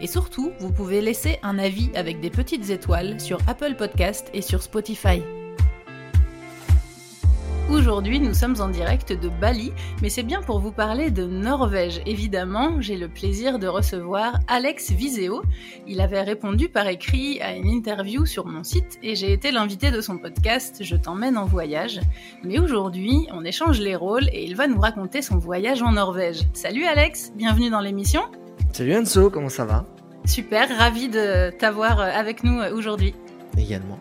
Et surtout, vous pouvez laisser un avis avec des petites étoiles sur Apple Podcast et sur Spotify. Aujourd'hui, nous sommes en direct de Bali, mais c'est bien pour vous parler de Norvège. Évidemment, j'ai le plaisir de recevoir Alex Viseo. Il avait répondu par écrit à une interview sur mon site et j'ai été l'invité de son podcast Je t'emmène en voyage. Mais aujourd'hui, on échange les rôles et il va nous raconter son voyage en Norvège. Salut Alex, bienvenue dans l'émission. Salut Enzo, comment ça va? Super, ravi de t'avoir avec nous aujourd'hui. Également.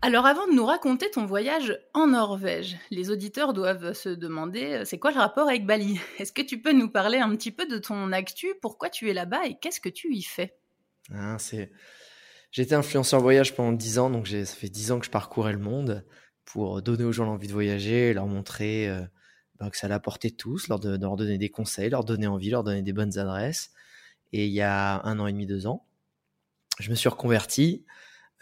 Alors avant de nous raconter ton voyage en Norvège, les auditeurs doivent se demander c'est quoi le rapport avec Bali? Est-ce que tu peux nous parler un petit peu de ton actu? Pourquoi tu es là-bas et qu'est-ce que tu y fais? Ah, c'est... J'étais influenceur voyage pendant 10 ans, donc ça fait 10 ans que je parcourais le monde pour donner aux gens l'envie de voyager, leur montrer euh, ben, que ça apporter tous, leur, leur donner des conseils, leur donner envie, leur donner des bonnes adresses. Et il y a un an et demi, deux ans, je me suis reconverti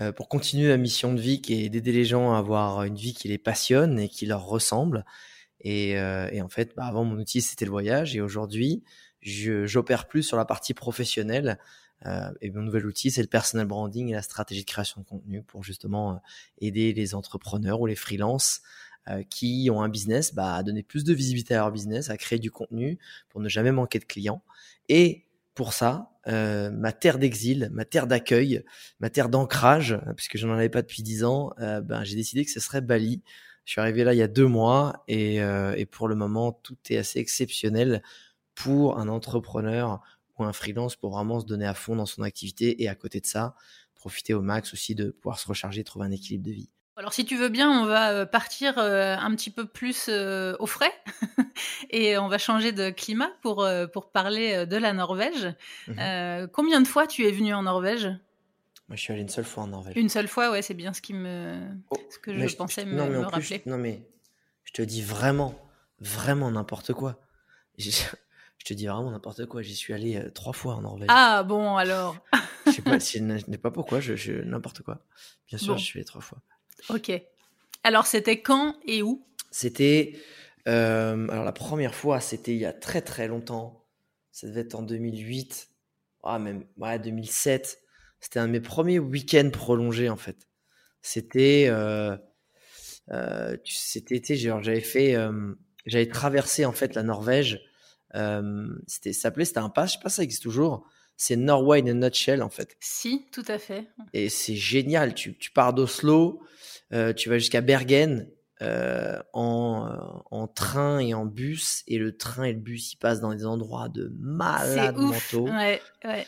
euh, pour continuer ma mission de vie qui est d'aider les gens à avoir une vie qui les passionne et qui leur ressemble. Et, euh, et en fait, bah, avant mon outil c'était le voyage et aujourd'hui j'opère plus sur la partie professionnelle. Euh, et mon nouvel outil c'est le personal branding et la stratégie de création de contenu pour justement euh, aider les entrepreneurs ou les freelances qui ont un business bah, à donner plus de visibilité à leur business, à créer du contenu pour ne jamais manquer de clients. Et pour ça, euh, ma terre d'exil, ma terre d'accueil, ma terre d'ancrage, puisque je n'en avais pas depuis dix ans, euh, ben, j'ai décidé que ce serait Bali. Je suis arrivé là il y a deux mois et, euh, et pour le moment, tout est assez exceptionnel pour un entrepreneur ou un freelance pour vraiment se donner à fond dans son activité et à côté de ça, profiter au max aussi de pouvoir se recharger, trouver un équilibre de vie. Alors si tu veux bien, on va euh, partir euh, un petit peu plus euh, au frais et on va changer de climat pour, pour parler de la Norvège. Mmh combien de fois tu es venu en Norvège? Moi je suis allé une seule fois en Norvège. Une seule fois, ouais, c'est bien ce, qui me... Oh, ce que je, pensais me, me rappeler. non mais je te dis vraiment, vraiment n'importe quoi. Je, te dis vraiment n'importe quoi. J'y suis allé trois fois en Norvège. Ah bon alors Je sais pas, je n'ai pas pourquoi, je, n'importe quoi. Bien sûr, je suis allé trois fois. Ok. Alors, c'était quand et où? C'était. Euh, alors, la première fois, c'était il y a très très longtemps. Ça devait être en 2008. Ah, même. Ouais, 2007. C'était un de mes premiers week-ends prolongés, en fait. C'était. Euh, euh, c'était j'avais fait. Euh, j'avais traversé, en fait, la Norvège. Euh, c'était, s'appelait, c'était un pas, je sais pas ça existe toujours c'est Norway in a nutshell en fait. Si, tout à fait. Et c'est génial. Tu, tu pars d'Oslo, euh, tu vas jusqu'à Bergen euh, en, euh, en, train et en bus, et le train et le bus ils passent dans des endroits de malades mentaux. Ouais, ouais.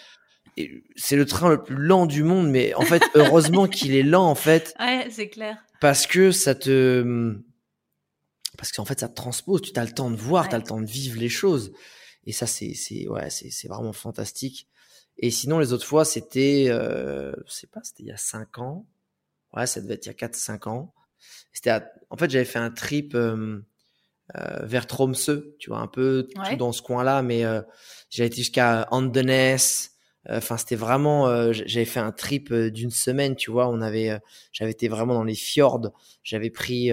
C'est le train le plus lent du monde, mais en fait, heureusement qu'il est lent en fait. Ouais, c'est clair. Parce que ça te, parce qu'en fait, ça te transpose. Tu as le temps de voir, tu as le temps de vivre les choses. Et ça, c'est, ouais, c'est vraiment fantastique. Et sinon, les autres fois, c'était, euh, je sais pas, c'était il y a 5 ans. Ouais, ça devait être il y a 4-5 ans. C'était, en fait, j'avais fait un trip euh, euh, vers Tromsø, tu vois, un peu tout dans ce coin-là, mais euh, j'avais été jusqu'à Andenes. Euh, enfin, c'était vraiment, j'avais fait un trip d'une semaine, tu vois. On avait, j'avais été vraiment dans les fjords. J'avais pris,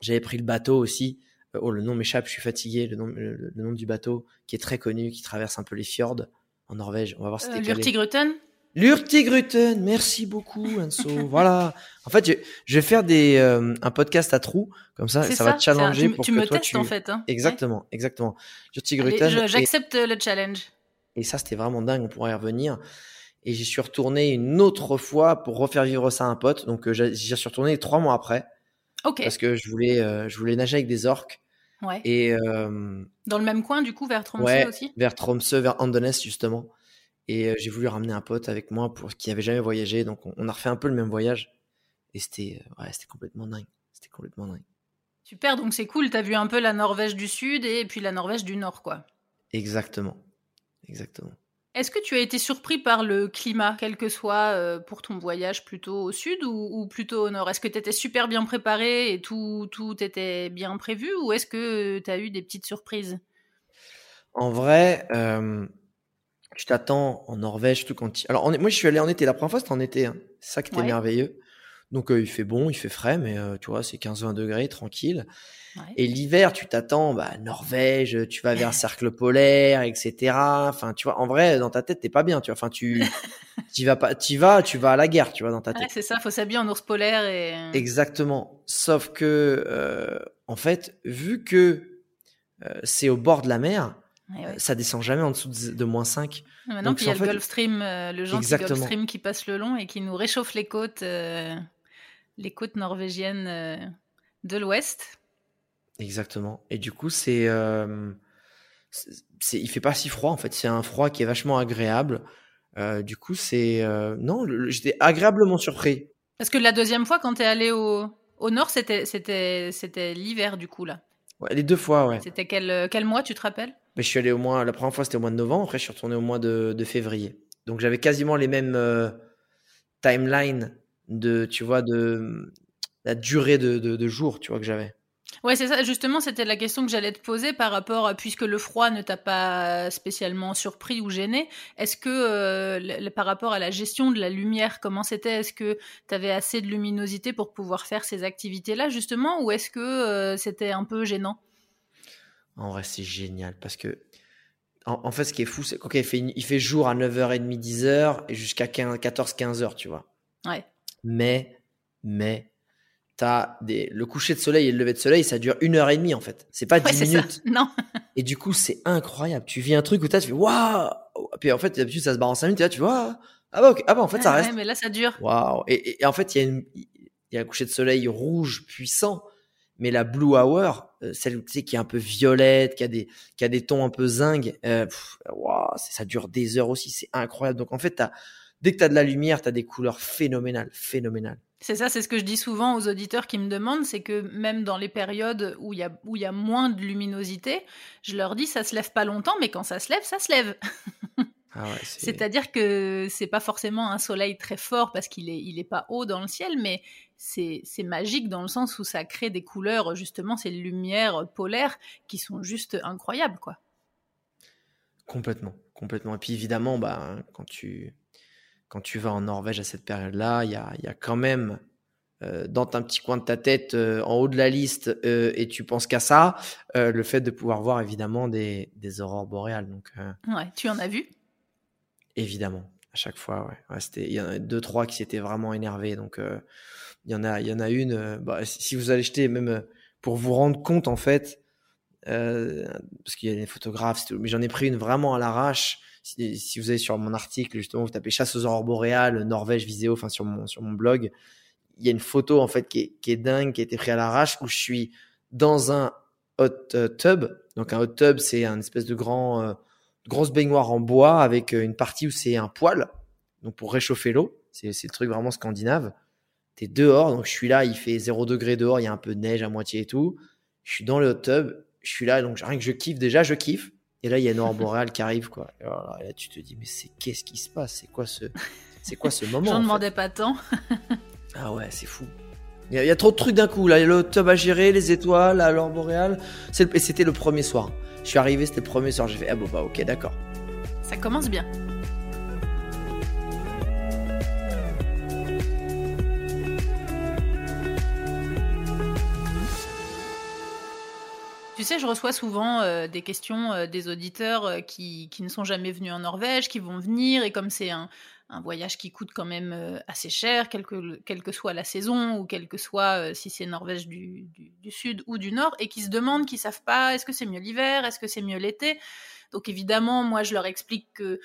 j'avais pris le bateau aussi. Oh, le nom m'échappe, je suis fatigué. Le nom, le nom du bateau qui est très connu, qui traverse un peu les fjords en Norvège. On va voir si c'était euh, Lurtigruten, merci beaucoup Enzo. voilà. En fait, je, vais faire des euh, un podcast à trous comme ça, ça, va te challenger pour tu que me toi testes, tu en fait. Hein. Exactement, exactement. Lurtigruten. J'accepte le challenge. Et ça, c'était vraiment dingue. On pourrait y revenir. Et j'y suis retourné une autre fois pour refaire vivre ça à un pote. Donc euh, j'y suis retourné trois mois après. Ok. Parce que je voulais, je voulais nager avec des orques. Ouais. Et dans le même coin, du coup, vers Tromsø ouais, aussi? Vers Tromsø, vers Andenes justement. Et euh, j'ai voulu ramener un pote avec moi pour qui avait jamais voyagé. Donc on, a refait un peu le même voyage. Et c'était ouais, c'était complètement dingue. C'était complètement dingue. Super, donc c'est cool. T'as vu un peu la Norvège du Sud et puis la Norvège du Nord, quoi. Exactement. Exactement. Est-ce que tu as été surpris par le climat, quel que soit euh, pour ton voyage plutôt au sud ou, plutôt au nord? Est-ce que tu étais super bien préparé et tout, tout était bien prévu ou est-ce que tu as eu des petites surprises? En vrai, euh, tu t'attends en Norvège, tout quand Alors, moi, je suis allé en été. La première fois, c'était en été. Hein. C'est ça qui était merveilleux. Donc, euh, il fait bon, il fait frais, mais tu vois, c'est 15-20 degrés, tranquille. Et l'hiver, tu t'attends, bah, Norvège, tu vas vers un cercle polaire, etc. Enfin, tu vois, en vrai, dans ta tête, t'es pas bien, tu vois. Enfin, tu, tu vas pas, tu vas, tu vas à la guerre, tu vois, dans ta tête. c'est ça, faut s'habiller en ours polaire et. Exactement. Sauf que, euh, en fait, vu que euh, c'est au bord de la mer, ça descend jamais en dessous de, moins 5. Maintenant qu'il y a le Gulf Stream, euh, le gentil Gulf Stream qui passe le long et qui nous réchauffe les côtes, les côtes norvégiennes de l'ouest. Exactement. Et du coup, c'est, euh, c'est, il fait pas si froid en fait. C'est un froid qui est vachement agréable. Euh, du coup, c'est euh, non, j'étais agréablement surpris. Parce que la deuxième fois, quand tu es allé au, au nord, c'était, c'était, c'était l'hiver du coup là. Ouais, les deux fois, ouais. C'était quel, quel mois, tu te rappelles? Mais je suis allé au mois, la première fois c'était au mois de novembre, après je suis retourné au mois de, de février. Donc j'avais quasiment les mêmes timelines de, tu vois, de la durée de, de, de jours, tu vois, que j'avais. Ouais, c'est ça. Justement, c'était la question que j'allais te poser par rapport, puisque le froid ne t'a pas spécialement surpris ou gêné. Est-ce que, euh, par rapport à la gestion de la lumière, comment c'était? Est-ce que tu avais assez de luminosité pour pouvoir faire ces activités-là, justement, ou est-ce que euh, c'était un peu gênant? En vrai, c'est génial parce que, en, fait, ce qui est fou, c'est qu'il fait, il fait jour à 9h30, 10h et jusqu'à 14-15h, tu vois. Ouais. Mais, mais, des, le coucher de soleil et le lever de soleil, ça dure une heure et demie en fait. C'est pas dix minutes. Non. Et du coup, c'est incroyable. Tu vis un truc où tu fais waouh. Puis en fait, d'habitude, ça se barre en cinq minutes. Et là, tu vois, ah bah, ah bah en fait, ça reste. mais là, ça dure. Waouh. Et, en fait, il y a une, il y a un coucher de soleil rouge puissant, mais la blue hour, euh, celle tu sais, qui est un peu violette, qui a des, qui a des tons un peu zinc, euh, waouh, ça dure des heures aussi. C'est incroyable. Donc en fait, as, dès que tu as de la lumière, tu as des couleurs phénoménales, phénoménales. C'est ça, c'est ce que je dis souvent aux auditeurs qui me demandent, c'est que même dans les périodes où il y a, où y a moins de luminosité, je leur dis ça se lève pas longtemps, mais quand ça se lève, ça se lève. Ah C'est-à-dire que c'est pas forcément un soleil très fort parce qu'il est, il est pas haut dans le ciel, mais c'est magique dans le sens où ça crée des couleurs, justement, ces lumières polaires qui sont juste incroyables, quoi. Complètement, complètement. Et puis évidemment, bah, quand tu quand tu vas en Norvège à cette période-là, il y a, y a, quand même euh, dans un petit coin de ta tête, euh, en haut de la liste, euh, et tu penses qu'à ça, le fait de pouvoir voir évidemment des, des aurores boréales. Donc, ouais, tu en as vu? Évidemment, à chaque fois. Ouais. c'était, il y en a deux, trois qui s'étaient vraiment énervés. Donc, il y en a, il y en a une. Bah, si vous allez jeter, même pour vous rendre compte en fait, parce qu'il y a des photographes, mais j'en ai pris une vraiment à l'arrache si, vous allez sur mon article, justement, vous tapez chasse aux aurores Norvège, Viséo, enfin sur mon, sur mon blog, il y a une photo en fait qui est, qui est dingue, qui a été prise à l'arrache, où je suis dans un hot euh, tub. Donc un hot tub, c'est un espèce de grand, euh, grosse baignoire en bois avec euh, une partie où c'est un poêle, donc pour réchauffer l'eau. C'est le truc vraiment scandinave. T'es dehors, donc je suis là, il fait 0 degré dehors, il y a un peu de neige à moitié et tout. Je suis dans le hot tub, je suis là, donc rien que je kiffe déjà, je kiffe. Et là, il y a Nord Boréal qui arrive, quoi. Et là, tu te dis, mais c'est qu'est-ce qui se passe? C'est quoi ce, c'est quoi ce moment J'en demandais pas tant. ah ouais, c'est fou. Il y, a, trop de trucs d'un coup. Là, il y a le tub à gérer, les étoiles, la Nord Boréal. C'était le premier soir. Je suis arrivé, c'était le premier soir. J'ai fait, ah bon, bah ok, d'accord. Ça commence bien. Tu sais, je reçois souvent euh, des questions euh, des auditeurs euh, qui, ne sont jamais venus en Norvège, qui vont venir, et comme c'est un, voyage qui coûte quand même assez cher, quelle que, soit la saison, ou quelle que soit si c'est Norvège du, sud ou du nord, et qui se demandent, qui savent pas, est-ce que c'est mieux l'hiver, est-ce que c'est mieux l'été? Donc évidemment, moi, je leur explique que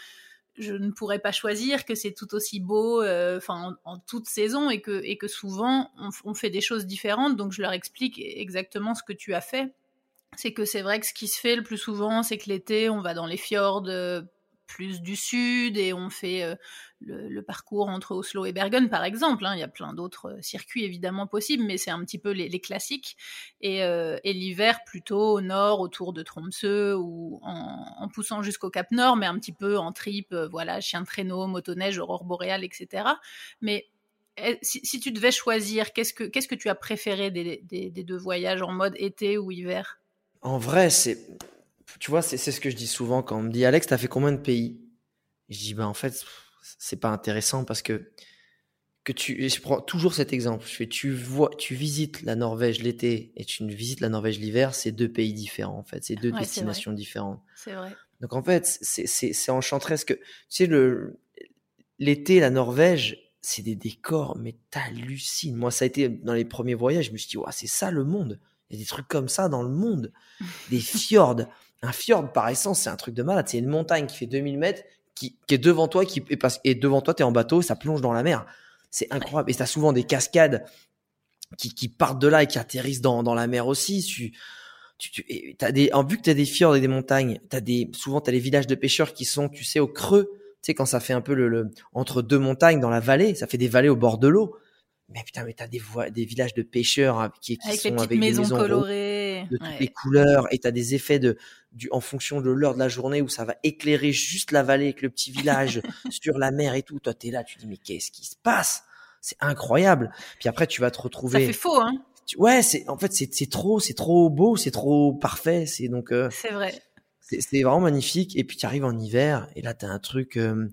je ne pourrais pas choisir, que c'est tout aussi beau, en, toute saison, et que, souvent on fait des choses différentes. Donc je leur explique exactement ce que tu as fait c'est que c'est vrai que ce qui se fait le plus souvent, c'est que l'été, on va dans les fjords euh, plus du sud et on fait le, parcours entre Oslo et Bergen, par exemple. Hein. Il y a plein d'autres circuits évidemment possibles, mais c'est un petit peu les, classiques. Et, l'hiver plutôt au nord, autour de Tromsø ou en, poussant jusqu'au Cap Nord, mais un petit peu en trip, voilà, chien de traîneau, motoneige, aurore boréale, etc. Mais eh, si, tu devais choisir, qu'est-ce que, tu as préféré des, deux voyages en mode été ou hiver? En vrai, c'est, tu vois, c'est, ce que je dis souvent quand on me dit Alex, t'as fait combien de pays? Je dis bah en fait, c'est pas intéressant parce que que tu, je prends toujours cet exemple. Je fais, tu vois, tu visites la Norvège l'été et tu visites la Norvège l'hiver, c'est deux pays différents en fait, c'est deux destinations différentes. C'est vrai. Donc en fait, c'est, enchanteresque. Tu sais le l'été, la Norvège, c'est des décors, mais t'hallucines. Moi, ça a été dans les premiers voyages, je me suis dit, c'est ça le monde. Il y a des trucs comme ça dans le monde. Des fjords. Un fjord, par essence, c'est un truc de malade. C'est une montagne qui fait 2000 mètres, qui, est devant toi, qui et, et devant toi, t'es en bateau, ça plonge dans la mer. C'est incroyable. Et t'as souvent des cascades qui, qui partent de là et qui atterrissent dans, dans la mer aussi. Tu, tu, tu as des, en vu que t'as des fjords et des montagnes, t'as des, souvent t'as les villages de pêcheurs qui sont, tu sais, au creux tu sais, quand ça fait un peu le, entre deux montagnes dans la vallée, ça fait des vallées au bord de l'eau. Mais putain, mais t'as des, des villages de pêcheurs hein, qui, qui sont avec maisons des maisons colorées, de toutes les couleurs, et t'as des effets de, du, en fonction de l'heure de la journée où ça va éclairer juste la vallée avec le petit village sur la mer et tout. Toi, t'es là, tu dis mais qu'est-ce qui se passe? C'est incroyable. Puis après, tu vas te retrouver. Ça fait faux, hein Ouais, c'est en fait c'est trop, c'est trop beau, c'est trop parfait. C'est donc. Euh, c'est vrai c'est vraiment magnifique. Et puis tu arrives en hiver et là tu as un truc. Euh,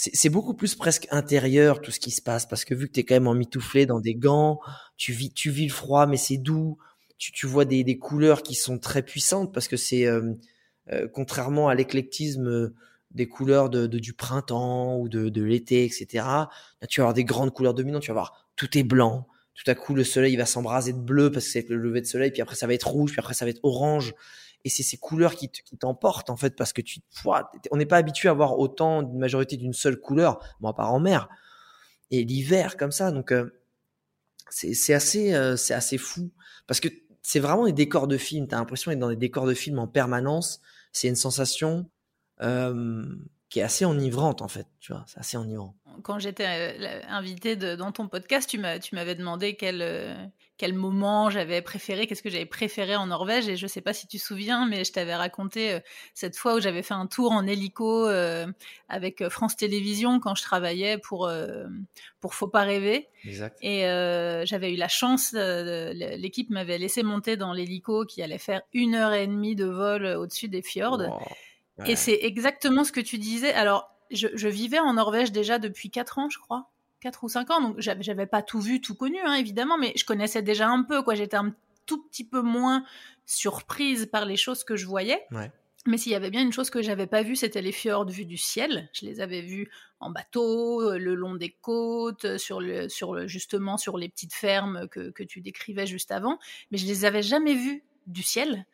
c'est beaucoup plus presque intérieur tout ce qui se passe parce que vu que tu es quand même emmitouflé dans des gants, tu vis, tu vis le froid mais c'est doux. Tu, tu vois des, des, couleurs qui sont très puissantes parce que c'est euh, euh, contrairement à l'éclectisme des couleurs de, de, du printemps ou de, de l'été, etc. Là, tu vas avoir des grandes couleurs dominantes. Tu vas voir tout est blanc. Tout à coup, le soleil va s'embraser de bleu parce que c'est le lever de soleil. Puis après, ça va être rouge. Puis après, ça va être orange et c'est ces couleurs qui, t'emportent en fait parce que tu on n'est pas habitué à voir autant de majorité d'une seule couleur bon à part en mer. Et l'hiver comme ça donc euh, c'est assez euh, c'est assez fou. Parce que c'est vraiment des décors de film t'as l'impression d'être dans des décors de film en permanence. C'est une sensation euh, qui est assez enivrante en fait tu vois c'est assez enivrant quand j'étais invité dans ton podcast tu m'avais demandé quel quel moment j'avais préféré, qu'est-ce que j'avais préféré en Norvège. Et je sais pas si tu te souviens, mais je t'avais raconté euh, cette fois où j'avais fait un tour en hélico euh, avec euh, France Télévisions quand je travaillais pour pour Faut pas rêver. Exact. Et j'avais eu la chance, l'équipe m'avait laissé monter dans l'hélico qui allait faire une heure et demie de vol au-dessus des fjords. Et c'est exactement ce que tu disais. Alors, je, je vivais en Norvège déjà depuis quatre ans, je crois. 4 ou 5 ans, donc j'avais pas tout vu, tout connu, hein, évidemment, mais je connaissais déjà un peu, quoi. J'étais un tout petit peu moins surprise par les choses que je voyais. Mais s'il y avait bien une chose que j'avais pas vue, c'était les fjords vus du ciel. Je les avais vus en bateau, euh, le long des côtes, euh, sur le, sur le, justement sur les petites fermes que, que tu décrivais juste avant, mais je les avais jamais vus du ciel.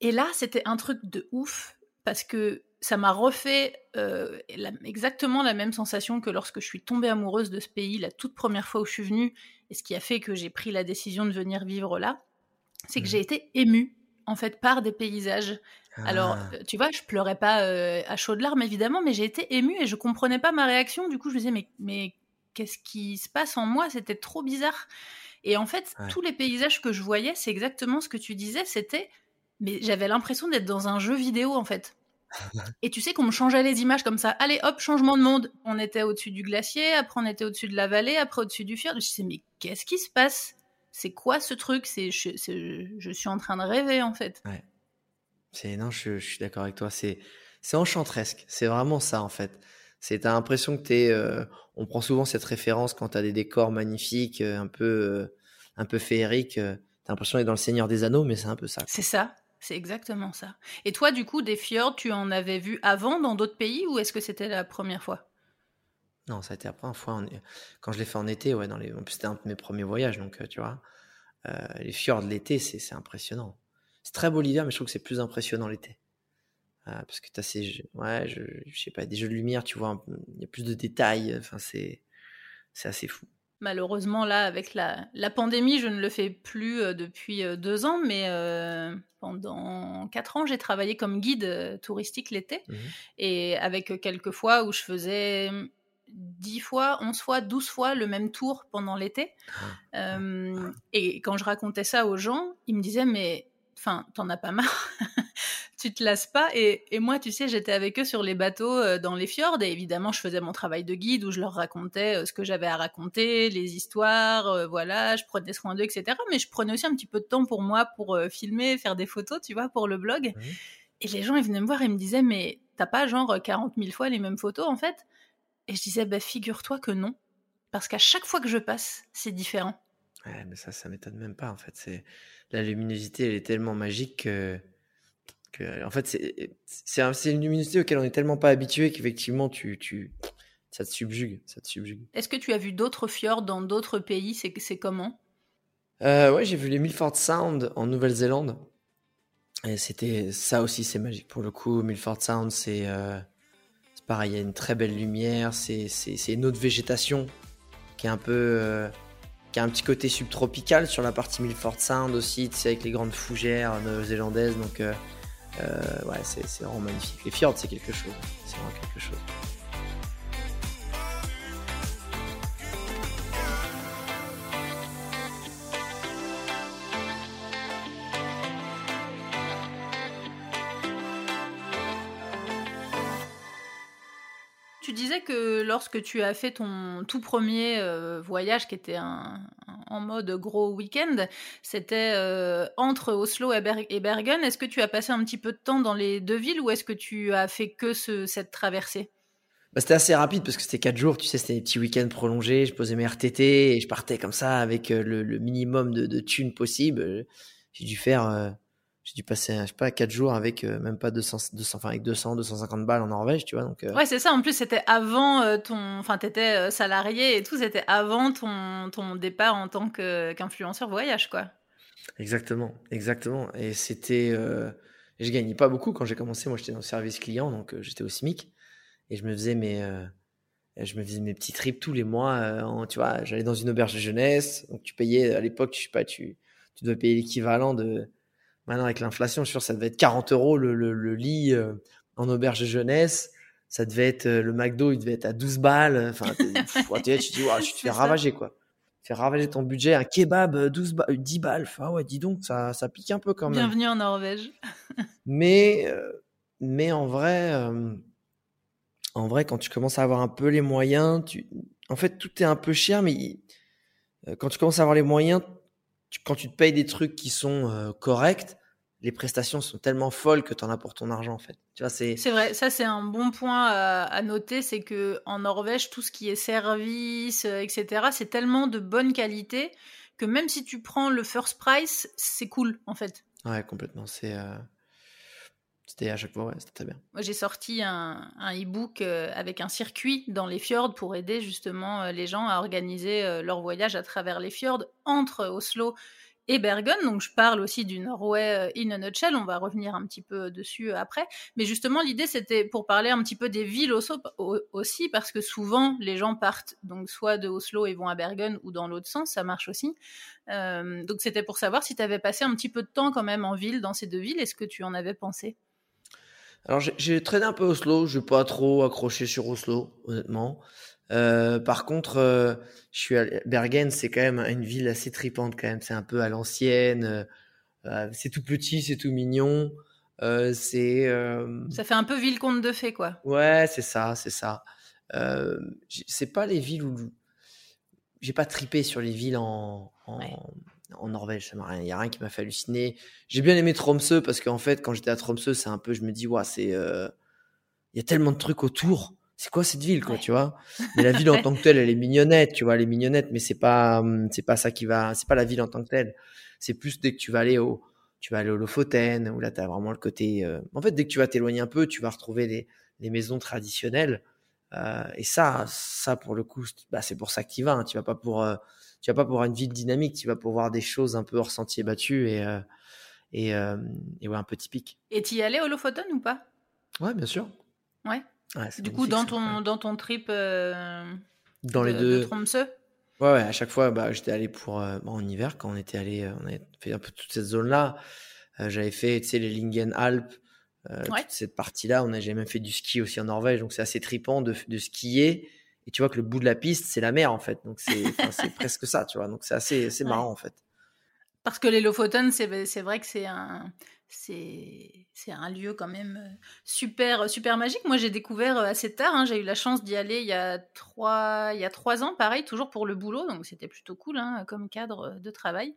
Et là, c'était un truc de ouf parce que ça m'a refait euh, exactement la même sensation que lorsque je suis tombée amoureuse de ce pays la toute première fois où je suis venue, et ce qui a fait que j'ai pris la décision de venir vivre là, c'est que mmh. j'ai été émue en fait par des paysages. Alors, ah. tu vois, je pleurais pas euh, à chaudes larmes évidemment, mais j'ai été émue et je comprenais pas ma réaction. Du coup, je me disais mais mais qu'est-ce qui se passe en moi? C'était trop bizarre. Et en fait, tous les paysages que je voyais, c'est exactement ce que tu disais. C'était mais j'avais l'impression d'être dans un jeu vidéo en fait. Et tu sais qu'on me changeait les images comme ça. Allez, hop, changement de monde. On était au-dessus du glacier, après on était au-dessus de la vallée, après au-dessus du fjord. Je me disais, mais qu'est-ce qui se passe? C'est quoi ce truc? C'est je, je, suis en train de rêver en fait. Ouais. C'est non, je, suis d'accord avec toi. C'est c'est enchanteresque. C'est vraiment ça en fait. C'est t'as l'impression que t'es. Euh, on prend souvent cette référence quand t'as des décors magnifiques, euh, un peu euh, un peu féeriques. t'as l'impression d'être dans le Seigneur des Anneaux, mais c'est un peu ça. C'est ça. C'est exactement ça. Et toi, du coup, des fjords, tu en avais vu avant dans d'autres pays ou est-ce que c'était la première fois? Non, ça a été la première fois. Quand je l'ai fait en été, ouais, dans les... c'était un de mes premiers voyages, donc euh, tu vois. Euh, les fjords l'été, c'est impressionnant. C'est très beau l'hiver, mais je trouve que c'est plus impressionnant l'été. Euh, parce que tu as ces ouais, je, sais pas, des jeux de lumière, tu vois, il y a plus de détails, enfin, c'est assez fou. Malheureusement, là, avec la, la, pandémie, je ne le fais plus euh, depuis euh, deux ans, mais euh, pendant quatre ans, j'ai travaillé comme guide touristique l'été. Mmh et avec quelques fois où je faisais dix fois, onze fois, douze fois le même tour pendant l'été. Ah. et quand je racontais ça aux gens, ils me disaient, mais enfin, t'en as pas marre tu te lasses pas. Et, moi, tu sais, j'étais avec eux sur les bateaux euh, dans les fjords et évidemment, je faisais mon travail de guide où je leur racontais euh, ce que j'avais à raconter, les histoires, euh, voilà, je prenais soin d'eux, etc. Mais je prenais aussi un petit peu de temps pour moi pour filmer, faire des photos, tu vois, pour le blog. Et les gens, ils venaient me voir et me disaient, mais t'as pas genre 40 000 fois les mêmes photos en fait? Et je disais, bah figure-toi que non. Parce qu'à chaque fois que je passe, c'est différent. Ouais, mais ça, ça m'étonne même pas en fait. C'est la luminosité, elle est tellement magique que en fait, c'est une luminosité auquel on est tellement pas habitué qu'effectivement, tu, tu, ça te subjugue. Ça te subjugue. Est-ce que tu as vu d'autres fjords dans d'autres pays? C'est comment? Euh, Ouais, j'ai vu les Milford Sound en Nouvelle-Zélande. Et c'était ça aussi, c'est magique. Pour le coup, Milford Sound, c'est euh, pareil, il y a une très belle lumière, c'est une autre végétation qui est un peu. Euh, qui a un petit côté subtropical sur la partie Milford Sound aussi, tu sais, avec les grandes fougères néo-zélandaises. Donc, euh, ouais, c'est vraiment magnifique. Les fjords, c'est quelque chose. C'est vraiment quelque chose. Que lorsque tu as fait ton tout premier euh, voyage, qui était un, en mode gros week-end, c'était euh, entre Oslo et, Bergen. Est-ce que tu as passé un petit peu de temps dans les deux villes ou est-ce que tu as fait que cette traversée? Bah, C'était assez rapide parce que c'était quatre jours, tu sais, c'était des petits week-ends prolongés. Je posais mes RTT et je partais comme ça avec euh, le, minimum de, de thunes possible. J'ai dû faire j'ai dû passer, je sais pas, 4 jours avec euh, même pas 200, 200, enfin avec 200, 250 balles en Norvège, tu vois. Donc, euh. Ouais, c'est ça. En plus, c'était avant euh, ton, enfin, t'étais salarié et tout, c'était avant ton, ton départ en tant qu'influenceur voyage, quoi. Exactement, exactement. Et c'était, je gagnais pas beaucoup quand j'ai commencé. Moi, j'étais dans le service client, donc j'étais au SMIC et je me faisais mes, je me faisais mes petits trips tous les mois. tu vois, j'allais dans une auberge de jeunesse, donc tu payais à l'époque, je sais pas, tu, tu dois payer l'équivalent de Maintenant, avec l'inflation, je suis sûr ça devait être 40 euros le, le, lit euh, en auberge de jeunesse. Ça devait être euh, le McDo, il devait être à 12 balles. Enfin, tu, tu dis, tu te fais ravager quoi. Tu fais ravager ton budget. Un kebab, 12 ba 10 balles. Enfin, ouais, dis donc, ça, ça pique un peu quand même. Bienvenue en Norvège. mais, euh, mais en vrai, en vrai, quand tu commences à avoir un peu les moyens, tu, en fait, tout est un peu cher, mais quand tu commences à avoir les moyens, quand tu te payes des trucs qui sont corrects, les prestations sont tellement folles que tu en as pour ton argent en fait. Tu vois, c'est C'est vrai, ça c'est un bon point à, noter, c'est que en Norvège tout ce qui est service, euh, etc., c'est tellement de bonne qualité que même si tu prends le first price, c'est cool en fait. Ouais, complètement. C'est euh, c'était à chaque fois, ouais, c'était très bien. Moi, j'ai sorti un, un e-book euh, avec un circuit dans les fjords pour aider justement les gens à organiser leur voyage à travers les fjords entre Oslo et Bergen. Donc je parle aussi du Norway euh, in a nutshell, on va revenir un petit peu dessus euh, après. Mais justement, l'idée c'était pour parler un petit peu des villes aussi, parce que souvent les gens partent donc soit de Oslo et vont à Bergen ou dans l'autre sens, ça marche aussi. Euh, donc c'était pour savoir si tu avais passé un petit peu de temps quand même en ville, dans ces deux villes, est-ce que tu en avais pensé? Alors j'ai traîné un peu Oslo, je n'ai pas trop accroché sur Oslo, honnêtement. Euh, par contre, euh, je suis à Bergen, c'est quand même une ville assez tripante quand même. C'est un peu à l'ancienne. Euh, c'est tout petit, c'est tout mignon. c'est. Ça fait un peu ville conte de fées, quoi. Ouais, c'est ça, c'est ça. c'est pas les villes où j'ai pas tripé sur les villes en, en, Norvège. Il n'y a rien qui m'a fait halluciner. J'ai bien aimé Tromsø parce qu'en fait, quand j'étais à Tromsø, c'est un peu, je me dis, ouais, c'est, il y a tellement de trucs autour c'est quoi cette ville, quoi, tu vois? Mais la ville en tant que telle, elle est mignonnette, tu vois, elle est mignonnette, mais c'est pas, hum, c'est pas ça qui va, c'est pas la ville en tant que telle. C'est plus dès que tu vas aller au, tu vas aller au Lofoten, où là, tu as vraiment le côté. Euh, en fait, dès que tu vas t'éloigner un peu, tu vas retrouver les, les maisons traditionnelles. Euh, et ça, ça pour le coup, bah, c'est pour ça que tu vas. Hein. Tu vas pas pour, euh, tu vas pas pour une ville dynamique. Tu vas pour voir des choses un peu hors sentier battu et et, et ouais, un peu typique. Et tu y allais au Lofoten ou pas? Ouais, bien sûr. Ouais du coup, dans ton, dans ton trip dans les deux... Tromsø? Ouais, ouais, à chaque fois, bah, j'étais allé pour euh, bah, en hiver quand on était allé, euh, on avait fait un peu toute cette zone-là. Euh, j'avais fait, tu sais, les Lingen Alpes, toute cette partie-là. On a, même fait du ski aussi en Norvège, donc c'est assez tripant de, de skier. Et tu vois que le bout de la piste, c'est la mer en fait. Donc c'est, presque ça, tu vois. Donc c'est assez, assez marrant en fait. Parce que les Lofoten, c'est vrai que c'est un, c'est un lieu quand même euh, super super magique. Moi, j'ai découvert euh, assez tard. Hein, j'ai eu la chance d'y aller il y a trois ans, pareil, toujours pour le boulot, donc c'était plutôt cool hein, comme cadre euh, de travail.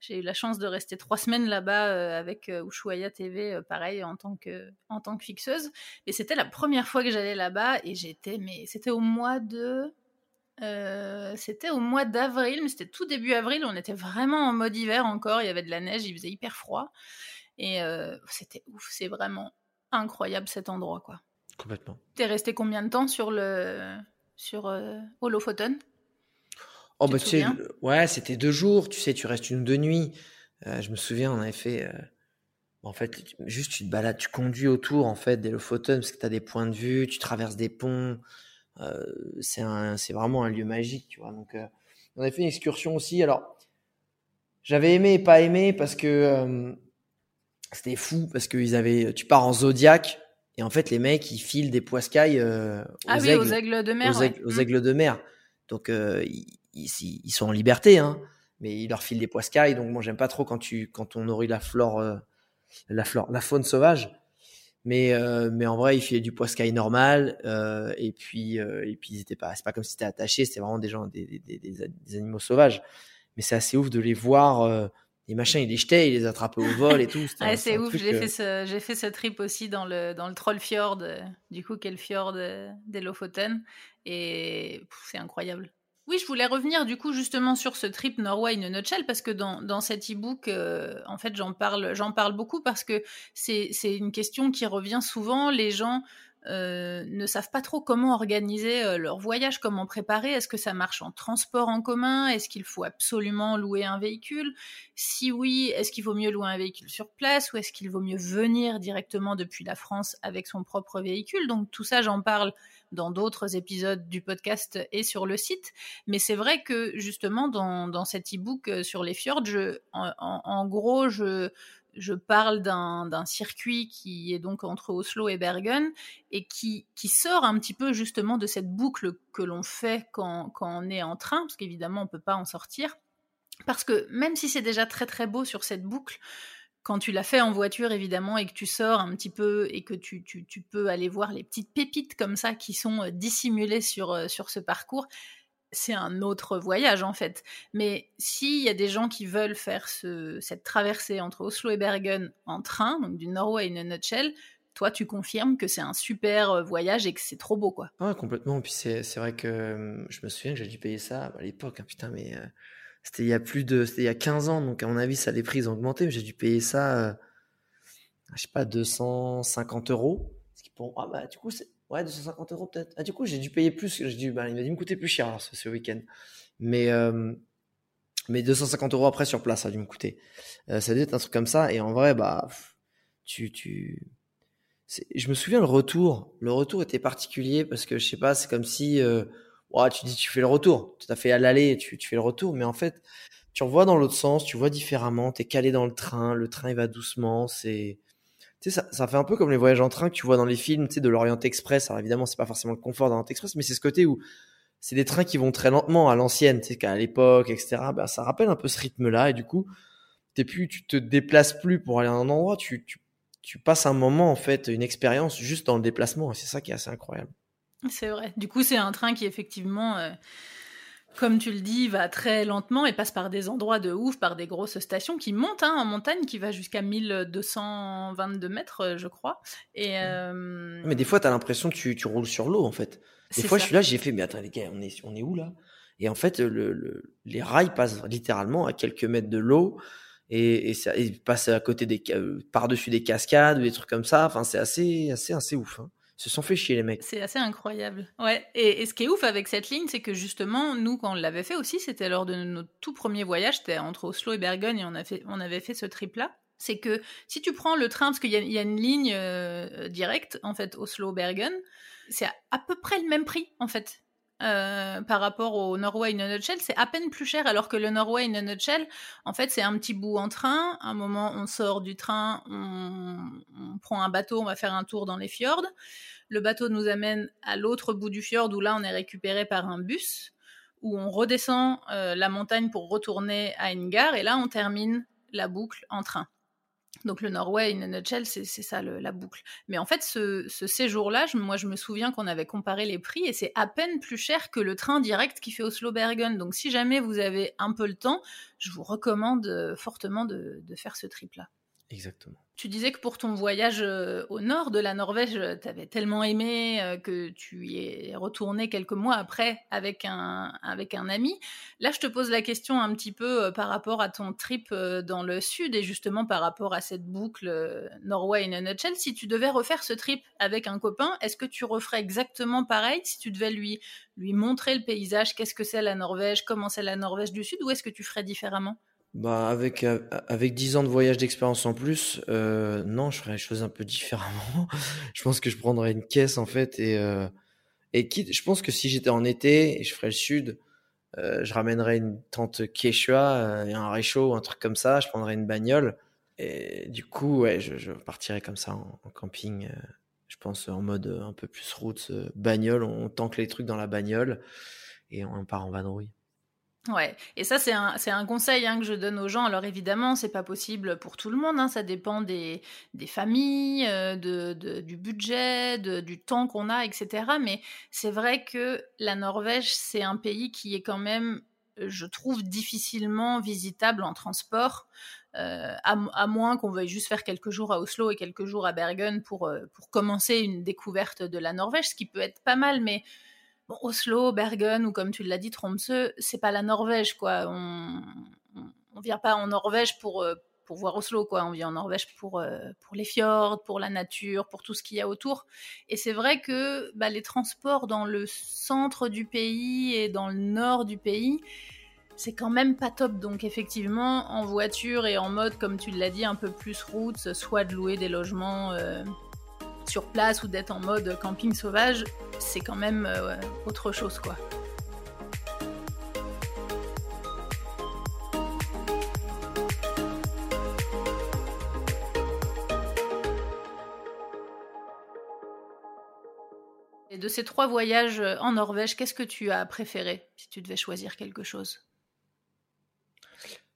J'ai eu la chance de rester trois semaines là-bas avec Ushuaia TV, pareil en tant que en tant que fixeuse. Et c'était la première fois que j'allais là-bas et j'étais mais c'était au mois de c'était au mois d'avril, mais c'était tout début avril. On était vraiment en mode hiver encore. Il y avait de la neige, il faisait hyper froid. Et c'était ouf, c'est vraiment incroyable cet endroit, quoi. Complètement. T'es resté combien de temps sur le sur Holofoten Oh bah tu sais, ouais, c'était deux jours. Tu sais, tu restes une ou deux nuits. je me souviens, on avait fait. En fait, juste tu te balades, tu conduis autour en fait des Lofoten parce que tu as des points de vue, tu traverses des ponts. c'est c'est vraiment un lieu magique, tu vois. Donc, on avait fait une excursion aussi. Alors, j'avais aimé et pas aimé parce que c'était fou parce que avaient, tu pars en Zodiac et en fait les mecs ils filent des poiscailles euh, aux, ah oui, aigles, aux aigles de mer. Aux, aigles, mm. de mer. Donc euh, ils, ils, sont en liberté, hein, mais ils leur filent des poiscailles. Donc moi j'aime pas trop quand tu quand on nourrit la flore, euh, la flore, la faune sauvage. Mais euh, mais en vrai ils filaient du poiscaille normal euh, et puis et puis ils étaient pas c'est pas comme si c'était attaché, c'était vraiment des gens des, des, des, des, animaux sauvages. Mais c'est assez ouf de les voir les machins, il les jetait, il les attrapait au vol et tout. Ah, c'est ouf, j'ai fait, ce, j'ai fait ce trip aussi dans le, dans le Trollfjord, euh, du coup, quel fjord euh, des Lofoten. Et c'est incroyable. Oui, je voulais revenir du coup justement sur ce trip Norway in a nutshell parce que dans, dans cet e-book, euh, en fait, j'en parle, j'en parle beaucoup parce que c'est une question qui revient souvent. Les gens euh, ne savent pas trop comment organiser euh, leur voyage, comment préparer. Est-ce que ça marche en transport en commun? Est-ce qu'il faut absolument louer un véhicule? Si oui, est-ce qu'il vaut mieux louer un véhicule sur place ou est-ce qu'il vaut mieux venir directement depuis la France avec son propre véhicule? Donc tout ça, j'en parle dans d'autres épisodes du podcast et sur le site. Mais c'est vrai que justement, dans, cet e-book euh, sur les fjords, en, gros, je, je parle d'un circuit qui est donc entre Oslo et Bergen et qui, sort un petit peu justement de cette boucle que l'on fait quand, on est en train, parce qu'évidemment on ne peut pas en sortir. Parce que même si c'est déjà très très beau sur cette boucle, quand tu l'as fait en voiture évidemment et que tu sors un petit peu et que tu, tu, tu peux aller voir les petites pépites comme ça qui sont euh, dissimulées sur, euh, sur ce parcours, c'est un autre voyage en fait. Mais s'il y a des gens qui veulent faire cette traversée entre Oslo et Bergen en train, donc du Norway in a nutshell, toi tu confirmes que c'est un super euh, voyage et que c'est trop beau quoi. Ouais, complètement. Puis c'est vrai que euh, je me souviens que j'ai dû payer ça à l'époque, hein, putain, mais euh, c'était il y a plus de. C'était il y a 15 ans, donc à mon avis, ça les prix ont augmenté, mais j'ai dû payer ça, je sais pas, 250 euros. Ce qui pour. Ah bah, du coup, c'est Ouais, 250 euros peut-être. Ah, du coup, j'ai dû payer plus. Dû, bah, il m'a dû me coûter plus cher ce, ce week-end. Mais, euh, mais 250 euros après sur place, ça a dû me coûter. Euh, ça doit être un truc comme ça. Et en vrai, bah, tu, tu, je me souviens le retour. Le retour était particulier parce que je sais pas, c'est comme si, euh, tu dis tu fais le retour. Tu as fait à l'aller, tu, tu fais le retour. Mais en fait, tu revois dans l'autre sens, tu vois différemment. T'es calé dans le train, le train il va doucement. C'est, tu sais, ça, ça, fait un peu comme les voyages en train que tu vois dans les films, tu sais, de l'Orient Express. Alors évidemment, c'est pas forcément le confort d'Orient Express, mais c'est ce côté où c'est des trains qui vont très lentement à l'ancienne, tu sais, qu'à l'époque, etc. Ben, ça rappelle un peu ce rythme-là, et du coup, t'es plus, tu te déplaces plus pour aller à un endroit, tu, tu, tu passes un moment, en fait, une expérience juste dans le déplacement, et c'est ça qui est assez incroyable. C'est vrai. Du coup, c'est un train qui effectivement euh, comme tu le dis, va très lentement et passe par des endroits de ouf, par des grosses stations qui montent hein, en montagne, qui va jusqu'à 1222 mètres, euh, je crois. Et, euh, Mais des fois, tu as l'impression que tu, tu, roules sur l'eau, en fait. Des fois, je suis là, j'ai fait, mais attends, les gars, on est, on est où là? Et en fait, le, les rails passent littéralement à quelques mètres de l'eau et, et, ça, passent à côté des, euh, par-dessus des cascades ou des trucs comme ça. Enfin, c'est assez, assez, assez ouf. Hein se sont fait chier les mecs. C'est assez incroyable. Ouais. Et, ce qui est ouf avec cette ligne, c'est que justement, nous, quand on l'avait fait aussi, c'était lors de notre tout premier voyage, c'était entre Oslo et Bergen, et on, a fait, on avait fait ce trip-là. C'est que si tu prends le train, parce qu'il y, y, a une ligne euh, directe, en fait, Oslo-Bergen, c'est à, peu près le même prix, en fait. Euh, par rapport au Norway in a nutshell, c'est à peine plus cher, alors que le Norway in a nutshell, en fait, c'est un petit bout en train. À un moment, on sort du train, on, prend un bateau, on va faire un tour dans les fjords. Le bateau nous amène à l'autre bout du fjord où là, on est récupéré par un bus, où on redescend euh, la montagne pour retourner à une gare, et là, on termine la boucle en train. Donc le Norway, in a nutshell, c'est ça la boucle. Mais en fait, ce, séjour-là, moi je me souviens qu'on avait comparé les prix et c'est à peine plus cher que le train direct qui fait Oslo-Bergen. Donc si jamais vous avez un peu le temps, je vous recommande euh, fortement de faire ce trip-là. Exactement. Tu disais que pour ton voyage euh, au nord de la Norvège, euh, tu avais tellement aimé euh, que tu y es retourné quelques mois après avec un, avec un ami. Là, je te pose la question un petit peu par rapport à ton trip dans le sud et justement par rapport à cette boucle Norway in a nutshell. Si tu devais refaire ce trip avec un copain, est-ce que tu referais exactement pareil? Si tu devais lui, lui montrer le paysage, qu'est-ce que c'est la Norvège, comment c'est la Norvège du sud, ou est-ce que tu ferais différemment? Bah avec euh, avec 10 ans de voyage d'expérience en plus, euh, non, je ferais les choses un peu différemment. je pense que je prendrais une caisse en fait et euh, et quitte, je pense que si j'étais en été et je ferais le sud, je ramènerais une tente Quechua et un réchaud, un truc comme ça. Je prendrais une bagnole et du coup, ouais, je, partirais comme ça en, camping. Je pense en mode un peu plus route, bagnole. On, on tanque les trucs dans la bagnole et on part en vadrouille. Ouais, et ça c'est un, un conseil hein, que je donne aux gens. Alors évidemment, c'est pas possible pour tout le monde, hein, ça dépend des, des familles, euh, de, de, du budget, de, du temps qu'on a, etc. Mais c'est vrai que la Norvège, c'est un pays qui est quand même, je trouve, difficilement visitable en transport. Euh, à, à, moins qu'on veuille juste faire quelques jours à Oslo et quelques jours à Bergen pour, euh, pour commencer une découverte de la Norvège, ce qui peut être pas mal, mais Oslo, Bergen ou comme tu l'as dit, Tromsø, c'est pas la Norvège, quoi. On, on, vient pas en Norvège pour, euh, pour voir Oslo, quoi. On vient en Norvège pour, euh, pour les fjords, pour la nature, pour tout ce qu'il y a autour. Et c'est vrai que bah, les transports dans le centre du pays et dans le nord du pays, c'est quand même pas top. Donc effectivement, en voiture et en mode, comme tu l'as dit, un peu plus route, soit de louer des logements. Euh, sur place ou d'être en mode camping sauvage, c'est quand même euh, autre chose quoi. Et de ces trois voyages euh, en Norvège, qu'est-ce que tu as préféré si tu devais choisir quelque chose?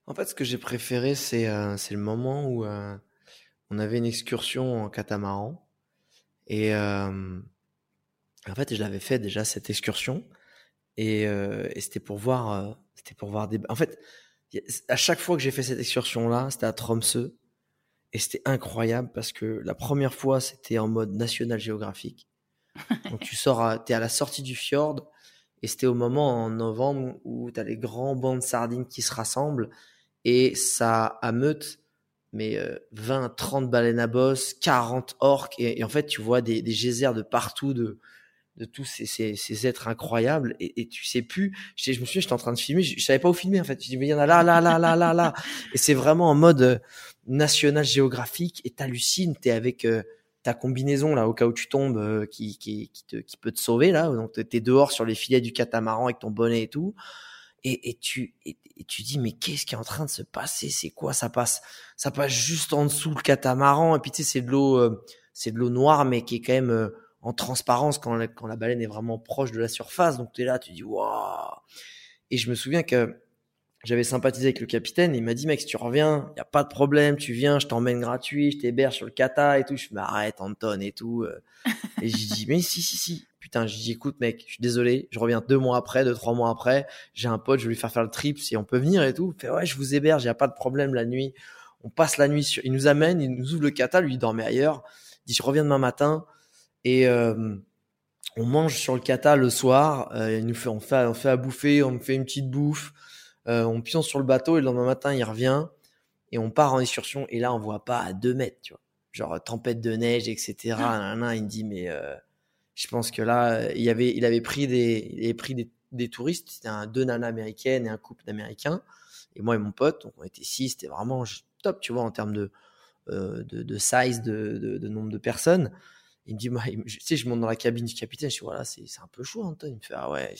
En fait, ce que j'ai préféré, c'est euh, le moment où on avait une excursion en catamaran et euh, en fait, je l'avais fait déjà cette excursion et, euh, et c'était pour voir, euh, c'était pour voir des. En fait, à chaque fois que j'ai fait cette excursion là, c'était à Tromsø et c'était incroyable parce que la première fois c'était en mode National Geographic. Donc tu sors, t'es à la sortie du fjord et c'était au moment en novembre où t'as les grands bancs de sardines qui se rassemblent et ça ameute mais 20, euh, 30 baleines à bosse, 40 orques, et, en fait, tu vois des, des geysers de partout de, de tous ces, ces, ces êtres incroyables, et, et, tu sais plus. Je, je me souviens, j'étais en train de filmer, je, savais pas où filmer en fait. Je dis, mais il y en a là, là, là, là, là, là. Et c'est vraiment en mode euh, national géographique, et t'hallucines, t'es avec euh, ta combinaison là, au cas où tu tombes, qui, qui, qui, te, qui peut te sauver là. Donc t'es dehors sur les filets du catamaran avec ton bonnet et tout et, et tu et, tu dis mais qu'est-ce qui est en train de se passer? C'est quoi? Ça passe ça passe juste en dessous le catamaran et puis tu sais c'est de l'eau euh, c'est de l'eau noire mais qui est quand même euh, en transparence quand la, quand la baleine est vraiment proche de la surface. Donc tu es là, tu dis waouh. Et je me souviens que j'avais sympathisé avec le capitaine. Il m'a dit, mec, si tu reviens, y a pas de problème, tu viens, je t'emmène gratuit, je t'héberge sur le kata et tout. Je me arrête, Anton et tout. Euh. et j'ai dit, mais si, si, si. Putain, j'ai dit, écoute, mec, je suis désolé, je reviens deux mois après, deux, trois mois après. J'ai un pote, je vais lui faire faire le trip si on peut venir et tout. Il fait, ouais, je vous héberge, y a pas de problème la nuit. On passe la nuit sur, il nous amène, il nous ouvre le kata, lui, il dormait ailleurs. Il dit, je reviens demain matin et, euh, on mange sur le kata le soir. Euh, il nous fait, on fait, on fait à bouffer, on me fait une petite bouffe. Euh, on pionce sur le bateau et le lendemain matin, il revient et on part en excursion. Et là, on voit pas à deux mètres, tu vois. Genre tempête de neige, etc. il me dit, mais euh, je pense que là, il avait, pris des, touristes. C'était un, deux nanas américaines et un couple d'américains. Et moi et mon pote, on était six. C'était vraiment top, tu vois, en termes de, euh, size, de, nombre de personnes. il me dit, bah, tu sais, je monte dans la cabine du capitaine, je dis, voilà, c'est un peu chaud, Anton. Il me fait, ah ouais,